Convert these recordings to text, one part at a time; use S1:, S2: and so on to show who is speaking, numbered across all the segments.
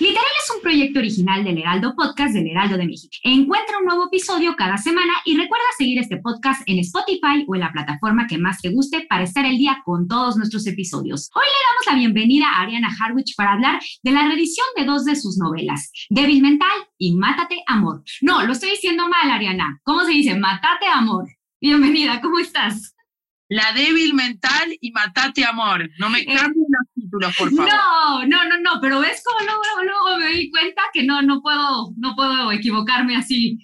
S1: Literal es un proyecto original del Heraldo Podcast del Heraldo de México. Encuentra un nuevo episodio cada semana y recuerda seguir este podcast en Spotify o en la plataforma que más te guste para estar el día con todos nuestros episodios. Hoy le damos la bienvenida a Ariana Harwich para hablar de la reedición de dos de sus novelas, Débil Mental y Mátate Amor. No, lo estoy diciendo mal, Ariana. ¿Cómo se dice? Mátate Amor. Bienvenida, ¿cómo estás?
S2: La débil mental y matate amor. No me cambien los títulos, por favor.
S1: No, no, no, no, pero ves cómo luego, luego me di cuenta que no, no puedo, no puedo equivocarme así.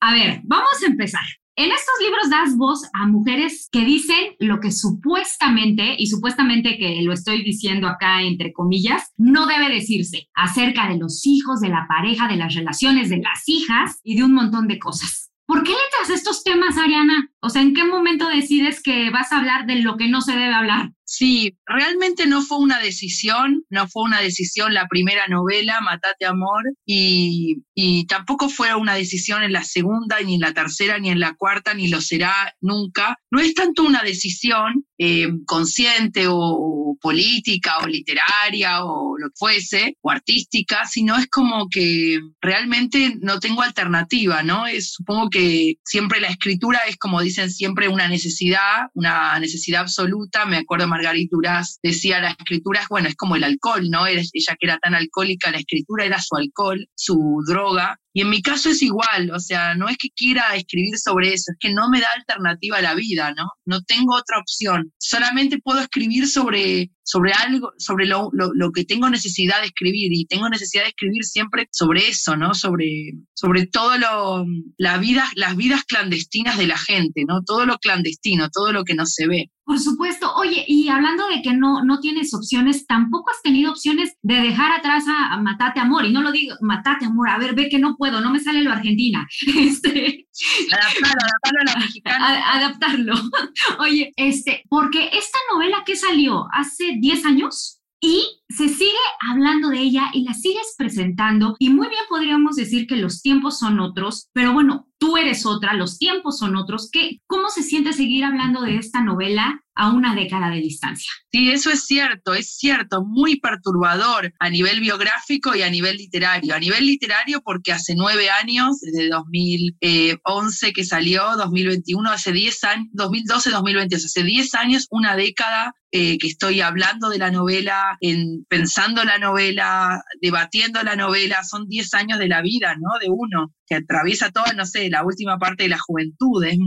S1: A ver, vamos a empezar. En estos libros das voz a mujeres que dicen lo que supuestamente, y supuestamente que lo estoy diciendo acá entre comillas, no debe decirse acerca de los hijos, de la pareja, de las relaciones, de las hijas y de un montón de cosas. ¿Por qué le traes estos temas, Ariana? O sea, ¿en qué momento decides que vas a hablar de lo que no se debe hablar?
S2: Sí, realmente no fue una decisión, no fue una decisión la primera novela, Matate Amor, y, y, tampoco fue una decisión en la segunda, ni en la tercera, ni en la cuarta, ni lo será nunca. No es tanto una decisión eh, consciente o, o, política o literaria o lo que fuese, o artística, sino es como que realmente no tengo alternativa, ¿no? Es, supongo que siempre la escritura es, como dicen siempre, una necesidad, una necesidad absoluta. Me acuerdo Margarita Duras decía, la escritura es, bueno, es como el alcohol, ¿no? Ella que era tan alcohólica, la escritura era su alcohol, su droga. Y en mi caso es igual, o sea, no es que quiera escribir sobre eso, es que no me da alternativa a la vida, ¿no? No tengo otra opción. Solamente puedo escribir sobre, sobre algo, sobre lo, lo, lo que tengo necesidad de escribir y tengo necesidad de escribir siempre sobre eso, ¿no? Sobre, sobre todo lo, la vida, las vidas clandestinas de la gente, ¿no? Todo lo clandestino, todo lo que no se ve.
S1: Por supuesto. Oye, y hablando de que no, no tienes opciones, tampoco has tenido opciones de dejar atrás a, a Matate Amor. Y no lo digo, Matate Amor, a ver, ve que no puedo, no me sale lo argentina. Este,
S2: adaptarlo, adaptarlo a la mexicana.
S1: A, adaptarlo. Oye, este, porque esta novela que salió hace 10 años y se sigue hablando de ella y la sigues presentando y muy bien podríamos decir que los tiempos son otros, pero bueno, tú eres otra, los tiempos son otros. ¿Qué, ¿Cómo se siente seguir hablando de esta novela a una década de distancia?
S2: Sí, eso es cierto, es cierto, muy perturbador a nivel biográfico y a nivel literario. A nivel literario porque hace nueve años, desde 2011 que salió, 2021, hace 10 años, 2012, 2022, hace 10 años, una década eh, que estoy hablando de la novela, en, pensando la novela, debatiendo la novela, son 10 años de la vida, ¿no? De uno, que atraviesa toda, no sé, la última parte de la juventud. Es,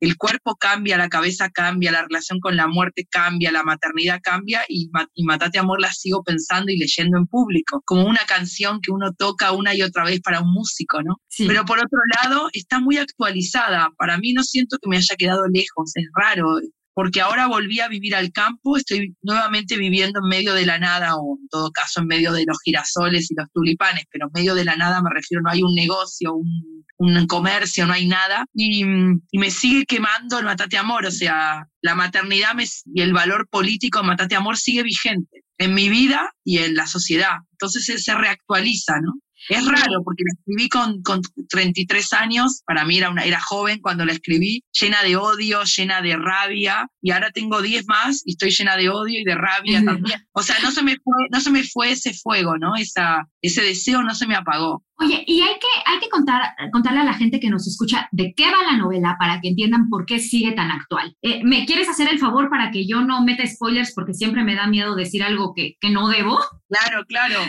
S2: el cuerpo cambia, la cabeza cambia, la relación con la muerte cambia, la maternidad cambia y, y Matate Amor la sigo pensando y leyendo en público, como una canción que uno toca una y otra vez para un músico, ¿no?
S1: Sí.
S2: Pero por otro lado, está muy actualizada. Para mí no siento que me haya quedado lejos, es raro porque ahora volví a vivir al campo, estoy nuevamente viviendo en medio de la nada, o en todo caso en medio de los girasoles y los tulipanes, pero en medio de la nada me refiero, no hay un negocio, un, un comercio, no hay nada, y, me sigue quemando el Matate Amor, o sea, la maternidad me, y el valor político de Matate Amor sigue vigente en mi vida y en la sociedad, entonces se reactualiza, ¿no? Es raro porque la escribí con, con 33 años, para mí era, una, era joven cuando la escribí, llena de odio, llena de rabia, y ahora tengo 10 más y estoy llena de odio y de rabia también. O sea, no se, me fue, no se me fue ese fuego, ¿no? Esa, ese deseo no se me apagó.
S1: Oye, y hay que, hay que contar, contarle a la gente que nos escucha de qué va la novela para que entiendan por qué sigue tan actual. Eh, ¿Me quieres hacer el favor para que yo no meta spoilers porque siempre me da miedo decir algo que, que no debo?
S2: Claro, claro.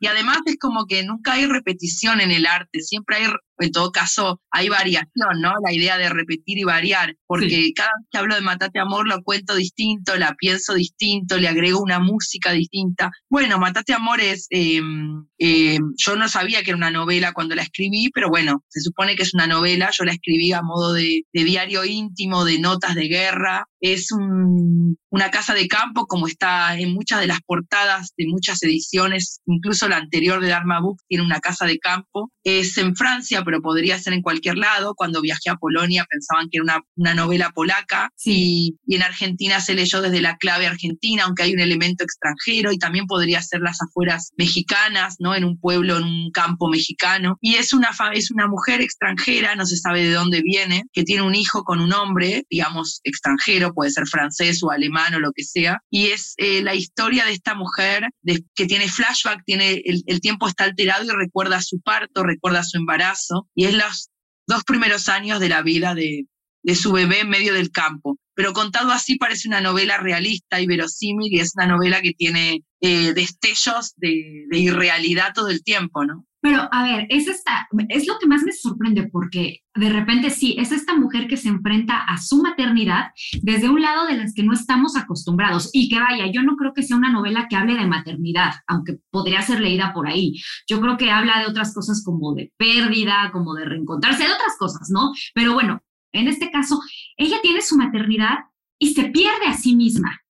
S2: Y además es como que nunca hay repetición en el arte, siempre hay en todo caso hay variación, ¿no? La idea de repetir y variar, porque cada vez que hablo de Matate Amor lo cuento distinto, la pienso distinto, le agrego una música distinta. Bueno, Matate Amor es, em, yo no sabía que era una novela cuando la escribí, pero bueno, se supone que es una novela, yo la escribí a modo de, de diario íntimo, de notas de guerra, es una casa de campo como está en muchas de las portadas de muchas ediciones, incluso la anterior de Dharma Book tiene una casa de campo. Es en Francia, pero podría ser en cualquier lado. Cuando viajé a Polonia pensaban que era una, novela polaca y, y, en Argentina se leyó desde la clave argentina, aunque hay un elemento extranjero y también podría ser las afueras mexicanas, ¿no? En un pueblo, en un campo mexicano. Y es una, es una mujer extranjera, no se sabe de dónde viene, que tiene un hijo con un hombre, digamos, extranjero puede ser francés o alemán o lo que sea, y es eh, la historia de esta mujer que tiene flashback, tiene el, tiempo está alterado y recuerda su parto, recuerda su embarazo, y es los dos primeros años de la vida de, su bebé en medio del campo. Pero contado así parece una novela realista y verosímil y es una novela que tiene eh, destellos de, de, irrealidad todo el tiempo, ¿no?
S1: Pero a ver, es esta, es lo que más me sorprende porque de repente sí, es esta mujer que se enfrenta a su maternidad desde un lado de las que no estamos acostumbrados y que vaya, yo no creo que sea una novela que hable de maternidad, aunque podría ser leída por ahí. Yo creo que habla de otras cosas como de pérdida, como de reencontrarse, de otras cosas, ¿no? Pero bueno, en este caso, ella tiene su maternidad y se pierde a sí misma.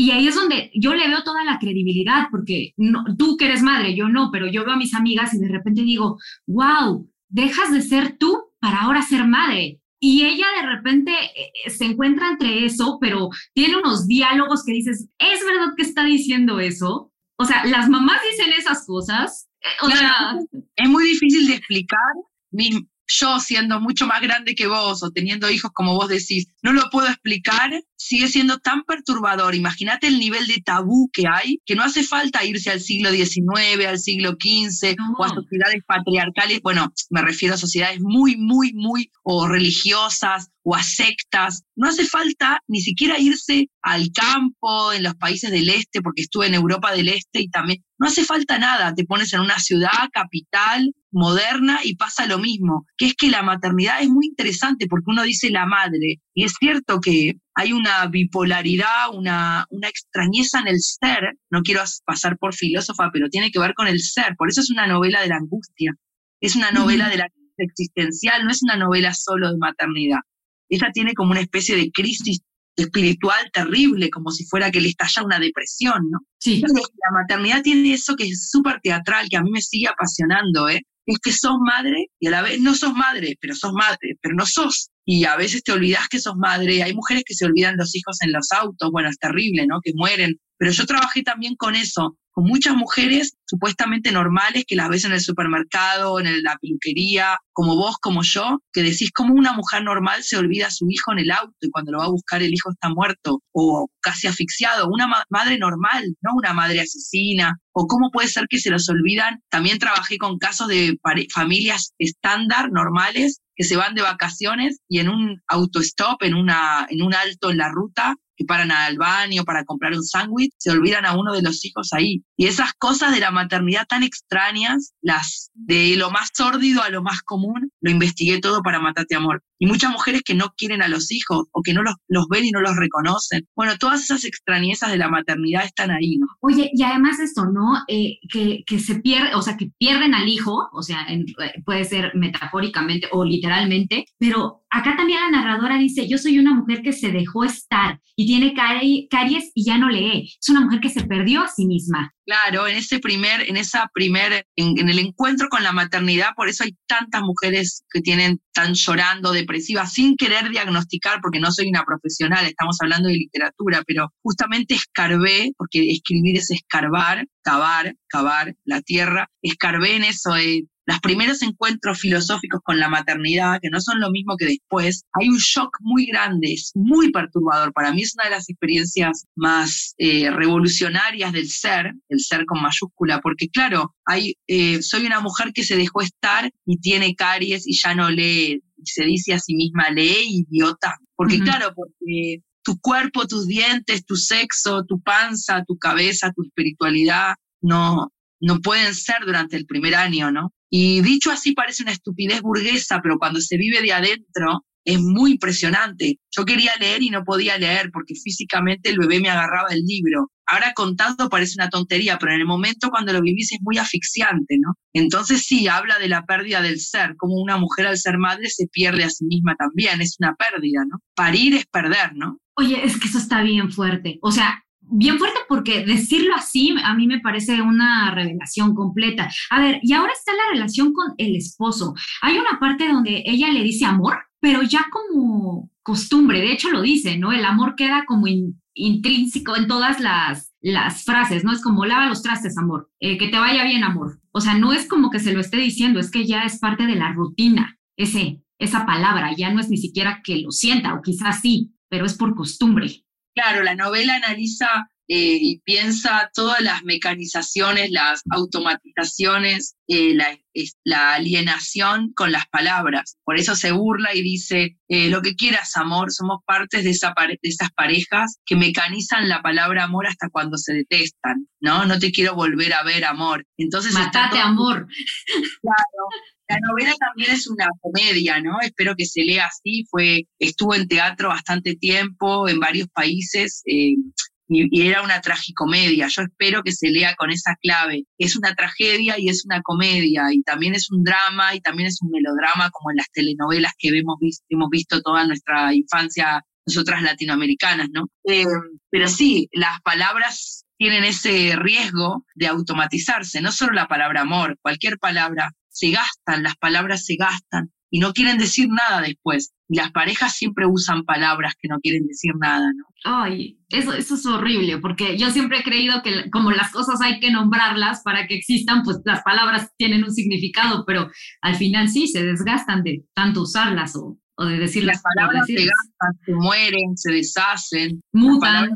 S1: Y ahí es donde yo le veo toda la credibilidad, porque no, tú que eres madre, yo no, pero yo veo a mis amigas y de repente digo, wow, dejas de ser tú para ahora ser madre. Y ella de repente eh, se encuentra entre eso, pero tiene unos diálogos que dices, ¿es verdad que está diciendo eso? O sea, las mamás dicen esas cosas. Eh, o sea,
S2: es muy difícil de explicar. Yo siendo mucho más grande que vos o teniendo hijos como vos decís, no lo puedo explicar, sigue siendo tan perturbador. Imagínate el nivel de tabú que hay, que no hace falta irse al siglo XIX, al siglo XV o a sociedades patriarcales. Bueno, me refiero a sociedades muy, muy, muy o religiosas o a sectas. No hace falta ni siquiera irse al campo en los países del este, porque estuve en Europa del Este y también no hace falta nada. Te pones en una ciudad capital moderna y pasa lo mismo, que es que la maternidad es muy interesante porque uno dice la madre y es cierto que hay una bipolaridad, una, una extrañeza en el ser, no quiero pasar por filósofa, pero tiene que ver con el ser, por eso es una novela de la angustia, es una novela de la existencial, no es una novela solo de maternidad. Esta tiene como una especie de crisis espiritual terrible, como si fuera que le estalla una depresión, ¿no?
S1: Sí.
S2: La maternidad tiene eso que es súper teatral, que a mí me sigue apasionando, ¿eh? Es que sos madre y a la vez no sos madre, pero sos madre, pero no sos. Y a veces te olvidas que sos madre. Hay mujeres que se olvidan los hijos en los autos, bueno, es terrible, ¿no? Que mueren. Pero yo trabajé también con eso, con muchas mujeres supuestamente normales que las ves en el supermercado, en la peluquería, como vos, como yo, que decís cómo una mujer normal se olvida a su hijo en el auto y cuando lo va a buscar el hijo está muerto o casi asfixiado. Una madre normal, no una madre asesina. O cómo puede ser que se los olvidan. También trabajé con casos de familias estándar, normales, que se van de vacaciones y en un autostop, en, una, en un alto en la ruta, que paran al baño para comprar un sándwich, se olvidan a uno de los hijos ahí. Y esas cosas de la maternidad tan extrañas, las de lo más sórdido a lo más común, lo investigué todo para Matate Amor. Y muchas mujeres que no quieren a los hijos o que no los, los ven y no los reconocen. Bueno, todas esas extrañezas de la maternidad están ahí, ¿no?
S1: Oye, y además esto, ¿no? Eh, que, que, se pierde, o sea, que pierden al hijo, o sea, eh, puede ser metafóricamente o literalmente, pero acá también la narradora dice, yo soy una mujer que se dejó estar y tiene caries y ya no lee. Es una mujer que se perdió a sí misma.
S2: Claro, en ese primer, en esa primer, en, el encuentro con la maternidad, por eso hay tantas mujeres que tienen tan llorando, depresivas, sin querer diagnosticar, porque no soy una profesional, estamos hablando de literatura, pero justamente escarbé, porque escribir es escarbar, cavar, cavar la tierra, escarbé en eso, de los primeros encuentros filosóficos con la maternidad, que no son lo mismo que después, hay un shock muy grande, es muy perturbador. Para mí es una de las experiencias más eh, revolucionarias del ser, el ser con mayúscula, porque claro, hay, eh, soy una mujer que se dejó estar y tiene caries y ya no lee, y se dice a sí misma, lee idiota. Porque claro, porque tu cuerpo, tus dientes, tu sexo, tu panza, tu cabeza, tu espiritualidad, no, no pueden ser durante el primer año, ¿no? Y dicho así parece una estupidez burguesa, pero cuando se vive de adentro es muy impresionante. Yo quería leer y no podía leer porque físicamente el bebé me agarraba el libro. Ahora contando parece una tontería, pero en el momento cuando lo vivís es muy asfixiante, ¿no? Entonces sí, habla de la pérdida del ser, como una mujer al ser madre se pierde a sí misma también, es una pérdida, ¿no? Parir es perder, ¿no?
S1: Oye, es que eso está bien fuerte. O sea, bien fuerte porque decirlo así a mí me parece una revelación completa. A ver, y ahora está la relación con el esposo. Hay una parte donde ella le dice amor, pero ya como costumbre, de hecho lo dice, ¿no? El amor queda como intrínseco en todas las, las frases, ¿no? Es como lava los trastes, amor, eh, que te vaya bien, amor. O sea, no es como que se lo esté diciendo, es que ya es parte de la rutina, ese, esa palabra, ya no es ni siquiera que lo sienta, o quizás sí, pero es por costumbre.
S2: Claro, la novela analiza eh, y piensa todas las mecanizaciones, las automatizaciones, eh, la, alienación con las palabras. Por eso se burla y dice, eh, lo que quieras, amor, somos partes de, esa de esas parejas que mecanizan la palabra amor hasta cuando se detestan, ¿no? No te quiero volver a ver, amor. Entonces,
S1: Matate, amor.
S2: Claro, la novela también es una comedia, ¿no? Espero que se lea así. Fue, estuvo en teatro bastante tiempo, en varios países. Eh, y, era una tragicomedia. Yo espero que se lea con esa clave. Es una tragedia y es una comedia, y también es un drama y también es un melodrama, como en las telenovelas que hemos visto, hemos visto toda nuestra infancia, nosotras latinoamericanas, ¿no? Eh, pero sí, las palabras tienen ese riesgo de automatizarse, no solo la palabra amor, cualquier palabra se gastan, las palabras se gastan y no quieren decir nada después. Y las parejas siempre usan palabras que no quieren decir nada, ¿no?
S1: Ay, eso, eso es horrible, porque yo siempre he creído que como las cosas hay que nombrarlas para que existan, pues las palabras tienen un significado, pero al final sí, se desgastan de tanto usarlas o, o de decir
S2: las palabras. se gastan, se mueren, se deshacen.
S1: Mutan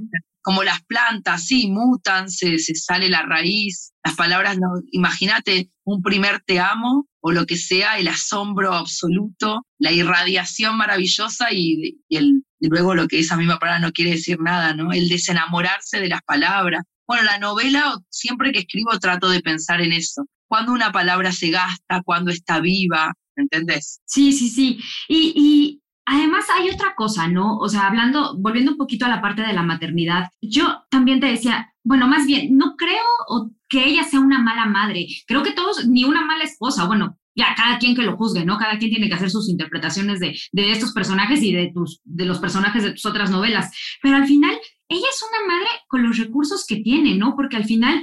S2: como las plantas, sí, mutan, se, se sale la raíz, las palabras, no, imagínate un primer te amo o lo que sea, el asombro absoluto, la irradiación maravillosa y, el, luego lo que esa misma palabra no quiere decir nada, ¿no? El desenamorarse de las palabras. Bueno, la novela, siempre que escribo trato de pensar en eso. Cuando una palabra se gasta, cuando está viva, ¿entendés?
S1: Sí, sí, sí. Y, y Además, hay otra cosa, ¿no? O sea, hablando, volviendo un poquito a la parte de la maternidad, yo también te decía, bueno, más bien, no creo que ella sea una mala madre, creo que todos, ni una mala esposa, bueno, ya cada quien que lo juzgue, ¿no? Cada quien tiene que hacer sus interpretaciones de, estos personajes y de, de los personajes de tus otras novelas, pero al final, ella es una madre con los recursos que tiene, ¿no? Porque al final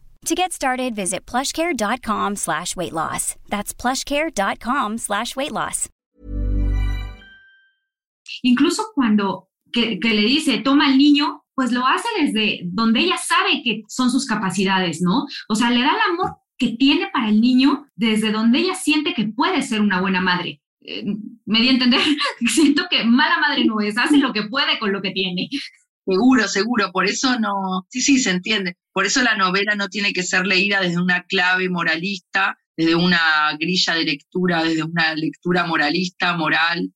S3: To get started, visit plushcare.com slash weight loss. That's plushcare.com slash weight loss.
S1: Incluso cuando que, le dice, toma al niño, pues lo hace desde donde ella sabe que son sus capacidades, ¿no? O sea, le da el amor que tiene para el niño desde donde ella siente que puede ser una buena madre. Eh, me di a entender, siento que mala madre no es, hace lo que puede con lo que tiene.
S2: Seguro, seguro, por eso no, sí, sí, se entiende. Por eso la novela no tiene que ser leída desde una clave moralista, desde una grilla de lectura, desde una lectura moralista, moral.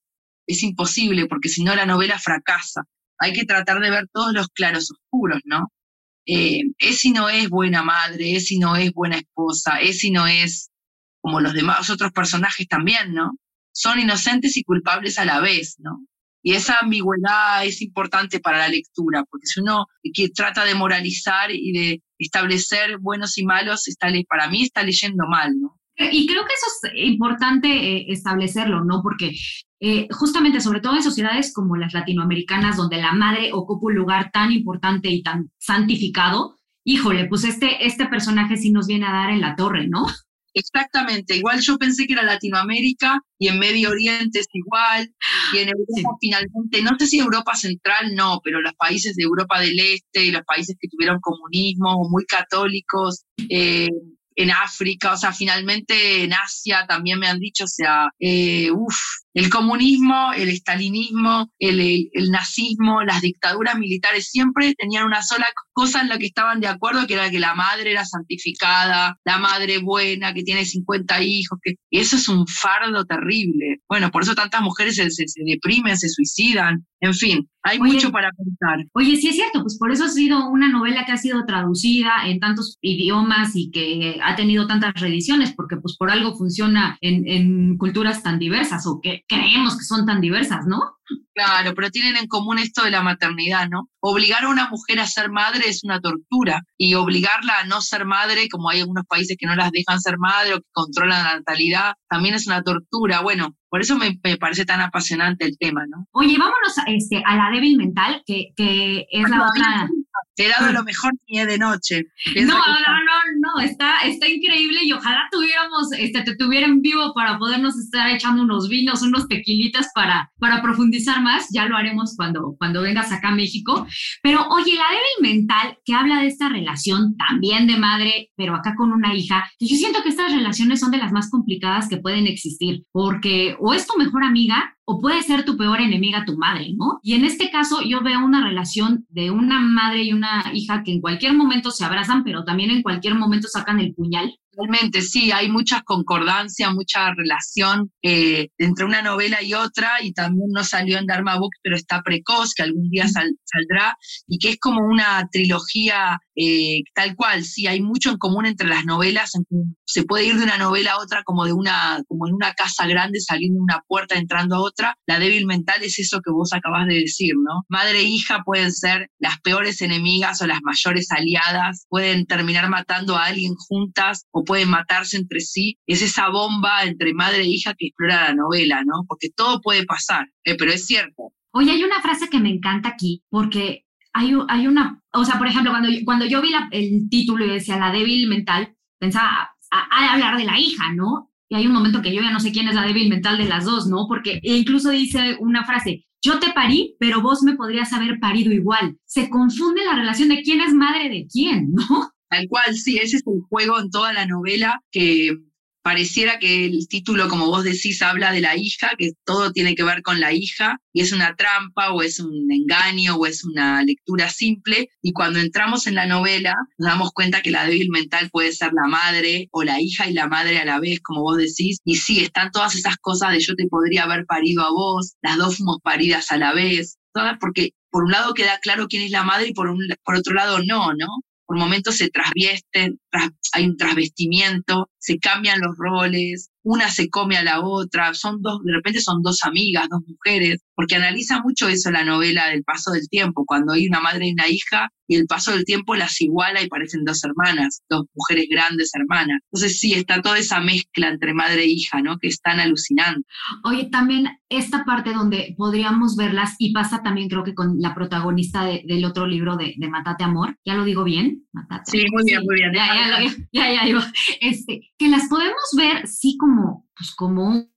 S2: Es imposible, porque si no la novela fracasa. Hay que tratar de ver todos los claros oscuros, ¿no? Eh, es y no es buena madre, es y no es buena esposa, es y no es como los demás otros personajes también, ¿no? Son inocentes y culpables a la vez, ¿no? Y esa ambigüedad es importante para la lectura, porque si uno trata de moralizar y de establecer buenos y malos, está, para mí está leyendo mal, ¿no?
S1: Y creo que eso es importante eh, establecerlo, ¿no? Porque eh, justamente, sobre todo en sociedades como las latinoamericanas, donde la madre ocupa un lugar tan importante y tan santificado, híjole, pues este, este personaje sí nos viene a dar en la torre, ¿no?
S2: Exactamente, igual yo pensé que era Latinoamérica y en Medio Oriente es igual, y en Europa finalmente, no sé si Europa Central no, pero los países de Europa del Este y los países que tuvieron comunismo, muy católicos, eh, en África, o sea, finalmente en Asia también me han dicho, o sea, eh, uff, el comunismo, el estalinismo, el, nazismo, las dictaduras militares siempre tenían una sola cosa en la que estaban de acuerdo, que era que la madre era santificada, la madre buena, que tiene 50 hijos, que y eso es un fardo terrible. Bueno, por eso tantas mujeres se, se, deprimen, se suicidan, en fin, hay mucho para pensar.
S1: Oye, sí es cierto, pues por eso ha sido una novela que ha sido traducida en tantos idiomas y que ha tenido tantas reediciones, porque pues por algo funciona en, en culturas tan diversas o que creemos que son tan diversas, ¿no?
S2: Claro, pero tienen en común esto de la maternidad, ¿no? Obligar a una mujer a ser madre es una tortura y obligarla a no ser madre, como hay algunos países que no las dejan ser madre o que controlan la natalidad, también es una tortura. Bueno, por eso me, parece tan apasionante el tema, ¿no?
S1: Oye, vámonos a, este, a la débil mental, que, que es la otra...
S2: Te he dado lo mejor ni de noche.
S1: No, no, no, no, está, está increíble y ojalá tuviéramos, este, te tuviera en vivo para podernos estar echando unos vinos, unos tequilitas para, para profundizar más. Ya lo haremos cuando, cuando vengas acá a México. Pero oye, la débil mental que habla de esta relación también de madre, pero acá con una hija, yo siento que estas relaciones son de las más complicadas que pueden existir, porque o es tu mejor amiga o puede ser tu peor enemiga tu madre, ¿no? Y en este caso yo veo una relación de una madre y una hija que en cualquier momento se abrazan, pero también en cualquier momento sacan el puñal
S2: Realmente, sí, hay mucha concordancia, mucha relación eh, entre una novela y otra, y también no salió en Dharma Books, pero está precoz, que algún día saldrá, y que es como una trilogía eh, tal cual, sí, hay mucho en común entre las novelas, se puede ir de una novela a otra como de una, como en una casa grande, saliendo de una puerta, entrando a otra. La débil mental es eso que vos acabas de decir, ¿no? Madre e hija pueden ser las peores enemigas o las mayores aliadas, pueden terminar matando a alguien juntas o pueden matarse entre sí, es esa bomba entre madre e hija que explora la novela, ¿no? Porque todo puede pasar, eh, pero es cierto.
S1: Oye, hay una frase que me encanta aquí, porque hay, hay una, o sea, por ejemplo, cuando, cuando yo vi el título y decía la débil mental, pensaba, a, hablar de la hija, ¿no? Y hay un momento que yo ya no sé quién es la débil mental de las dos, ¿no? Porque incluso dice una frase, yo te parí, pero vos me podrías haber parido igual. Se confunde la relación de quién es madre de quién, ¿no?
S2: Tal cual, sí, ese es el juego en toda la novela que pareciera que el título, como vos decís, habla de la hija, que todo tiene que ver con la hija, y es una trampa o es un engaño o es una lectura simple, y cuando entramos en la novela nos damos cuenta que la débil mental puede ser la madre o la hija y la madre a la vez, como vos decís, y sí, están todas esas cosas de yo te podría haber parido a vos, las dos fuimos paridas a la vez, todas porque por un lado queda claro quién es la madre y por, un, por otro lado no, ¿no? Por momentos se trasviesten, hay un trasvestimiento, se cambian los roles, una se come a la otra, son dos, de repente son dos amigas, dos mujeres, porque analiza mucho eso la novela del paso del tiempo, cuando hay una madre y una hija y el paso del tiempo las iguala y parecen dos hermanas, dos mujeres grandes hermanas. Entonces sí, está toda esa mezcla entre madre e hija, ¿no? Que es tan alucinante.
S1: Oye, también esta parte donde podríamos verlas, y pasa también creo que con la protagonista del otro libro de, de, Matate Amor, ya lo digo bien,
S2: Matate. Sí, muy bien, muy bien.
S1: Ya, ya, ya, ya, ya, este, que las podemos ver sí como, pues como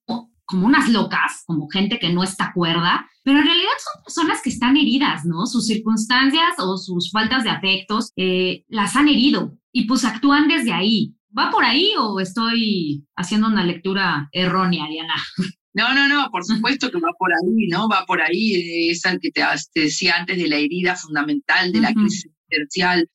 S1: como unas locas, como gente que no está cuerda, pero en realidad son personas que están heridas, ¿no? Sus circunstancias o sus faltas de afectos eh, las han herido y pues actúan desde ahí. ¿Va por ahí o estoy haciendo una lectura errónea, Diana?
S2: No, no, no, por supuesto que va por ahí, ¿no? Va por ahí, es el que te, decía antes de la herida fundamental, de la crisis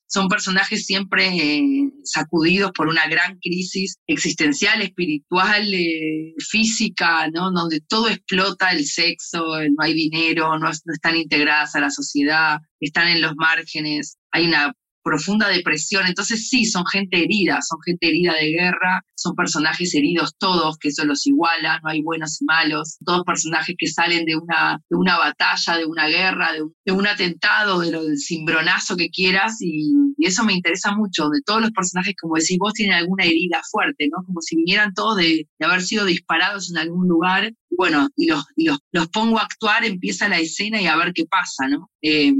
S2: son personajes siempre eh, sacudidos por una gran crisis existencial, espiritual, eh, física, ¿no? Donde todo explota, el sexo, no hay dinero, no, están integradas a la sociedad, están en los márgenes, hay una profunda depresión. Entonces sí, son gente herida, son gente herida de guerra, son personajes heridos todos, que eso los iguala, no hay buenos y malos, todos personajes que salen de una, de una batalla, de una guerra, de un, atentado, de lo del cimbronazo que quieras, y, eso me interesa mucho, de todos los personajes, como decís vos, tienen alguna herida fuerte, ¿no? Como si vinieran todos de, haber sido disparados en algún lugar, bueno, y los, los, pongo a actuar, empieza la escena y a ver qué pasa, ¿no? Eh,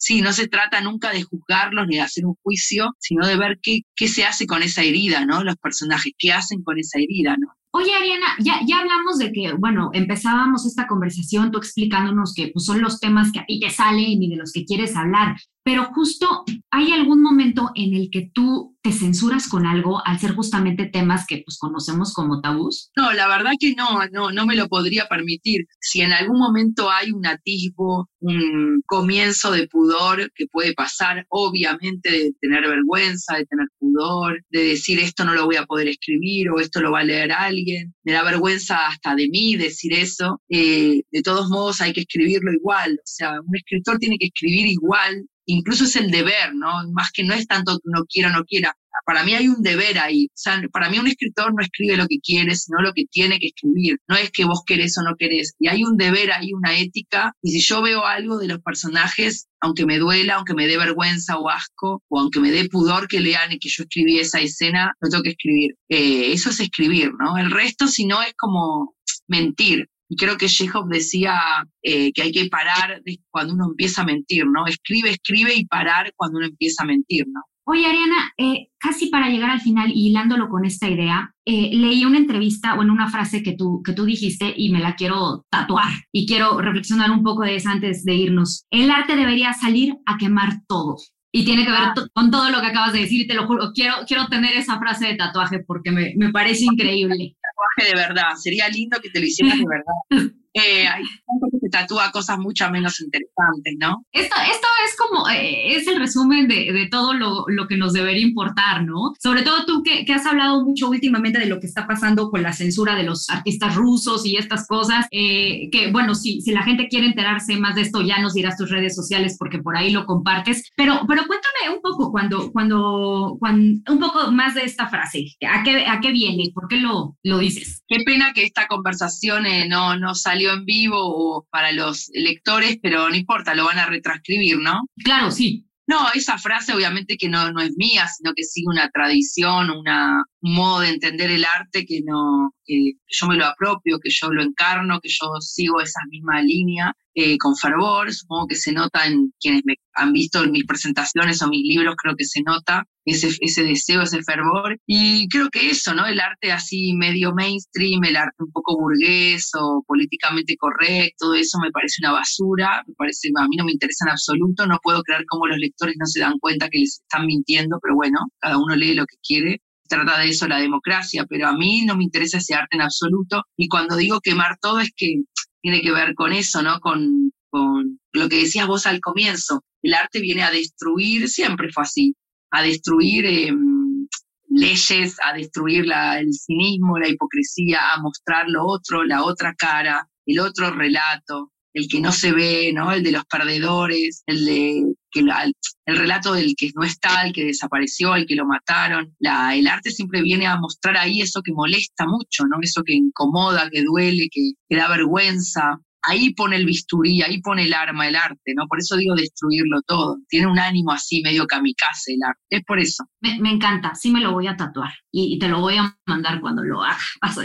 S2: sí, no se trata nunca de juzgarlos ni de hacer un juicio, sino de ver qué, qué se hace con esa herida, ¿no? Los personajes, qué hacen con esa herida, ¿no?
S1: Oye, Ariana, ya, ya hablamos de que, bueno, empezábamos esta conversación tú explicándonos que pues, son los temas que a ti te salen y de los que quieres hablar, pero justo hay algún momento en el que tú te censuras con algo al ser justamente temas que pues conocemos como tabús?
S2: No, la verdad que no, no, no me lo podría permitir. Si en algún momento hay un atisbo, un comienzo de pudor que puede pasar, obviamente de tener vergüenza, de tener pudor, de decir esto no lo voy a poder escribir o esto lo va a leer alguien, me da vergüenza hasta de mí decir eso, eh, de todos modos hay que escribirlo igual, o sea, un escritor tiene que escribir igual incluso es el deber, ¿no? Más que no es tanto que uno quiera o no quiera. Para mí hay un deber ahí. O sea, para mí un escritor no escribe lo que quiere, sino lo que tiene que escribir. No es que vos querés o no querés. Y hay un deber, hay una ética. Y si yo veo algo de los personajes, aunque me duela, aunque me dé vergüenza o asco, o aunque me dé pudor que lean y que yo escribí esa escena, lo tengo que escribir. Eh, eso es escribir, ¿no? El resto, si no, es como mentir. Y creo que Chekhov decía eh, que hay que parar cuando uno empieza a mentir, ¿no? Escribe, escribe y parar cuando uno empieza a mentir, ¿no?
S1: Oye, Ariana, eh, casi para llegar al final y hilándolo con esta idea, eh, leí una entrevista o en una frase que tú, que tú dijiste y me la quiero tatuar y quiero reflexionar un poco de eso antes de irnos. El arte debería salir a quemar todo. Y tiene que ver ah. con todo lo que acabas de decir y te lo juro, quiero, quiero tener esa frase de tatuaje porque me, me parece increíble.
S2: De verdad, sería lindo que te lo hicieras de verdad. Eh, hay gente que se tatúa cosas mucho menos interesantes, ¿no?
S1: Esto, esto es como, eh, es el resumen de, de todo lo, lo, que nos debería importar, ¿no? Sobre todo tú que, que, has hablado mucho últimamente de lo que está pasando con la censura de los artistas rusos y estas cosas, eh, que bueno, si, si la gente quiere enterarse más de esto, ya nos dirás tus redes sociales porque por ahí lo compartes, pero, pero cuéntame un poco cuando, cuando, cuando un poco más de esta frase, ¿a qué, a qué viene? ¿Por qué lo, lo dices?
S2: Qué pena que esta conversación no, no en vivo o para los lectores, pero no importa, lo van a retranscribir, ¿no?
S1: Claro, sí.
S2: No, esa frase obviamente que no, no es mía, sino que sigue una tradición, una, un modo de entender el arte que, no, que yo me lo apropio, que yo lo encarno, que yo sigo esa misma línea eh, con fervor. Supongo que se nota en quienes me han visto mis presentaciones o mis libros, creo que se nota ese, ese deseo, ese fervor. Y creo que eso, ¿no? El arte así medio mainstream, el arte un poco burgués o políticamente correcto, todo eso me parece una basura, me parece, a mí no me interesa en absoluto, no puedo creer cómo los lectores no se dan cuenta que les están mintiendo, pero bueno, cada uno lee lo que quiere trata de eso la democracia, pero a mí no me interesa ese arte en absoluto. Y cuando digo quemar todo es que tiene que ver con eso, ¿no? Con, con lo que decías vos al comienzo. El arte viene a destruir, siempre fue así, a destruir em, leyes, a destruir la, el cinismo, la hipocresía, a mostrar lo otro, la otra cara, el otro relato, el que no se ve, ¿no? El de los perdedores, el de que el relato del que no está, el que desapareció, el que lo mataron. La, el arte siempre viene a mostrar ahí eso que molesta mucho, ¿no? Eso que incomoda, que duele, que, que da vergüenza ahí pone el bisturí, ahí pone el arma, el arte, ¿no? Por eso digo destruirlo todo. Tiene un ánimo así medio kamikaze el arte. Es por eso.
S1: Me, encanta, sí me lo voy a tatuar y, te lo voy a mandar cuando lo haga.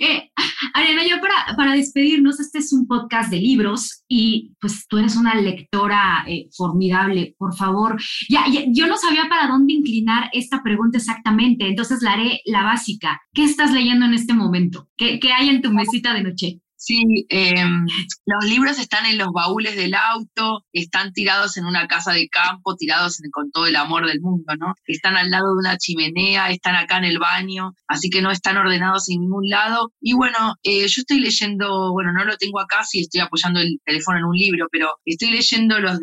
S1: Eh, Ariana, yo para, para despedirnos, este es un podcast de libros y pues tú eres una lectora eh, formidable. Por favor, ya, yo no sabía para dónde inclinar esta pregunta exactamente, entonces la haré la básica. ¿Qué estás leyendo en este momento? ¿Qué, qué hay en tu mesita de noche?
S2: Sí, em, los libros están en los baúles del auto, están tirados en una casa de campo, tirados con todo el amor del mundo, ¿no? Están al lado de una chimenea, están acá en el baño, así que no están ordenados en ningún lado. Y bueno, eh, yo estoy leyendo, bueno, no lo tengo acá, sí estoy apoyando el teléfono en un libro, pero estoy leyendo los,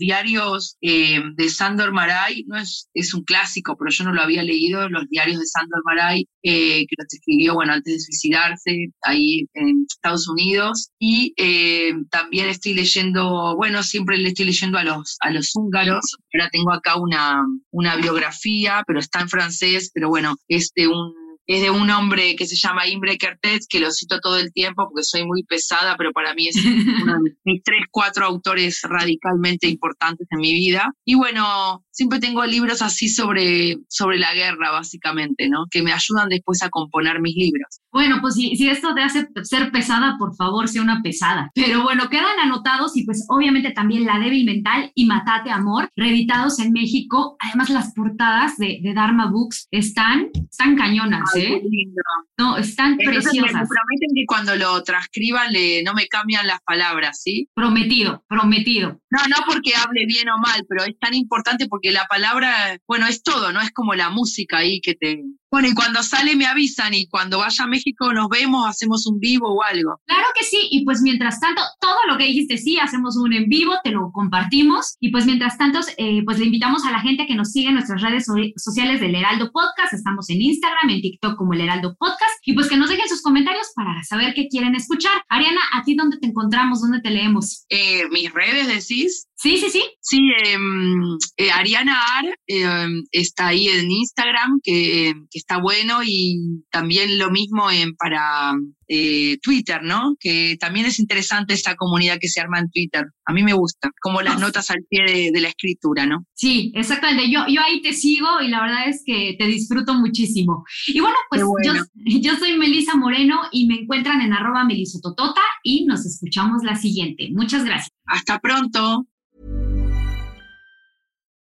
S2: diarios eh, de Sandor Maray, no es, es un clásico, pero yo no lo había leído, los diarios de Sandor Maray, eh, que los escribió, bueno, antes de suicidarse, ahí en Estados Unidos y eh, también estoy leyendo, bueno, siempre le estoy leyendo a los, a los húngaros. Ahora tengo acá una, una biografía, pero está en francés, pero bueno, es de un es de un hombre que se llama Imre Kertész, que lo cito todo el tiempo porque soy muy pesada, pero para mí es uno de mis tres, cuatro autores radicalmente importantes en mi vida. Y bueno, siempre tengo libros así sobre, sobre la guerra, básicamente, ¿no? Que me ayudan después a componer mis libros.
S1: Bueno, pues si, si esto te hace ser pesada, por favor, sea una pesada. Pero bueno, quedan anotados y pues obviamente también La débil mental y Matate Amor, reeditados en México. Además, las portadas de, de Dharma Books están, están cañonas. ¿Eh? No, están preciosas. Me
S2: prometen que cuando lo transcriban le, no me cambian las palabras, ¿sí?
S1: Prometido, prometido.
S2: No, no porque hable bien o mal, pero es tan importante porque la palabra, bueno, es todo, ¿no? Es como la música ahí que te, bueno, y cuando sale me avisan y cuando vaya a México nos vemos, hacemos un vivo o algo.
S1: Claro que sí, y pues mientras tanto, todo lo que dijiste, sí, hacemos un en vivo, te lo compartimos, y pues mientras tanto, eh, pues le invitamos a la gente que nos siga en nuestras redes sociales del Heraldo Podcast, estamos en Instagram, en TikTok como el Heraldo Podcast, y pues que nos dejen sus comentarios para saber qué quieren escuchar. Ariana, ¿a ti dónde te encontramos? ¿Dónde te leemos?
S2: Eh, mis redes decís.
S1: Sí, sí, sí.
S2: Sí, em, eh, Ariana Ar em, está ahí en Instagram, que, está bueno, y también lo mismo en, para eh, Twitter, ¿no? Que también es interesante esa comunidad que se arma en Twitter. A mí me gusta, como las notas al pie de, la escritura, ¿no?
S1: Sí, exactamente. Yo, yo ahí te sigo y la verdad es que te disfruto muchísimo. Y bueno, pues Yo, yo soy Melisa Moreno y me encuentran en arroba melisototota y nos escuchamos la siguiente. Muchas gracias.
S2: Hasta pronto.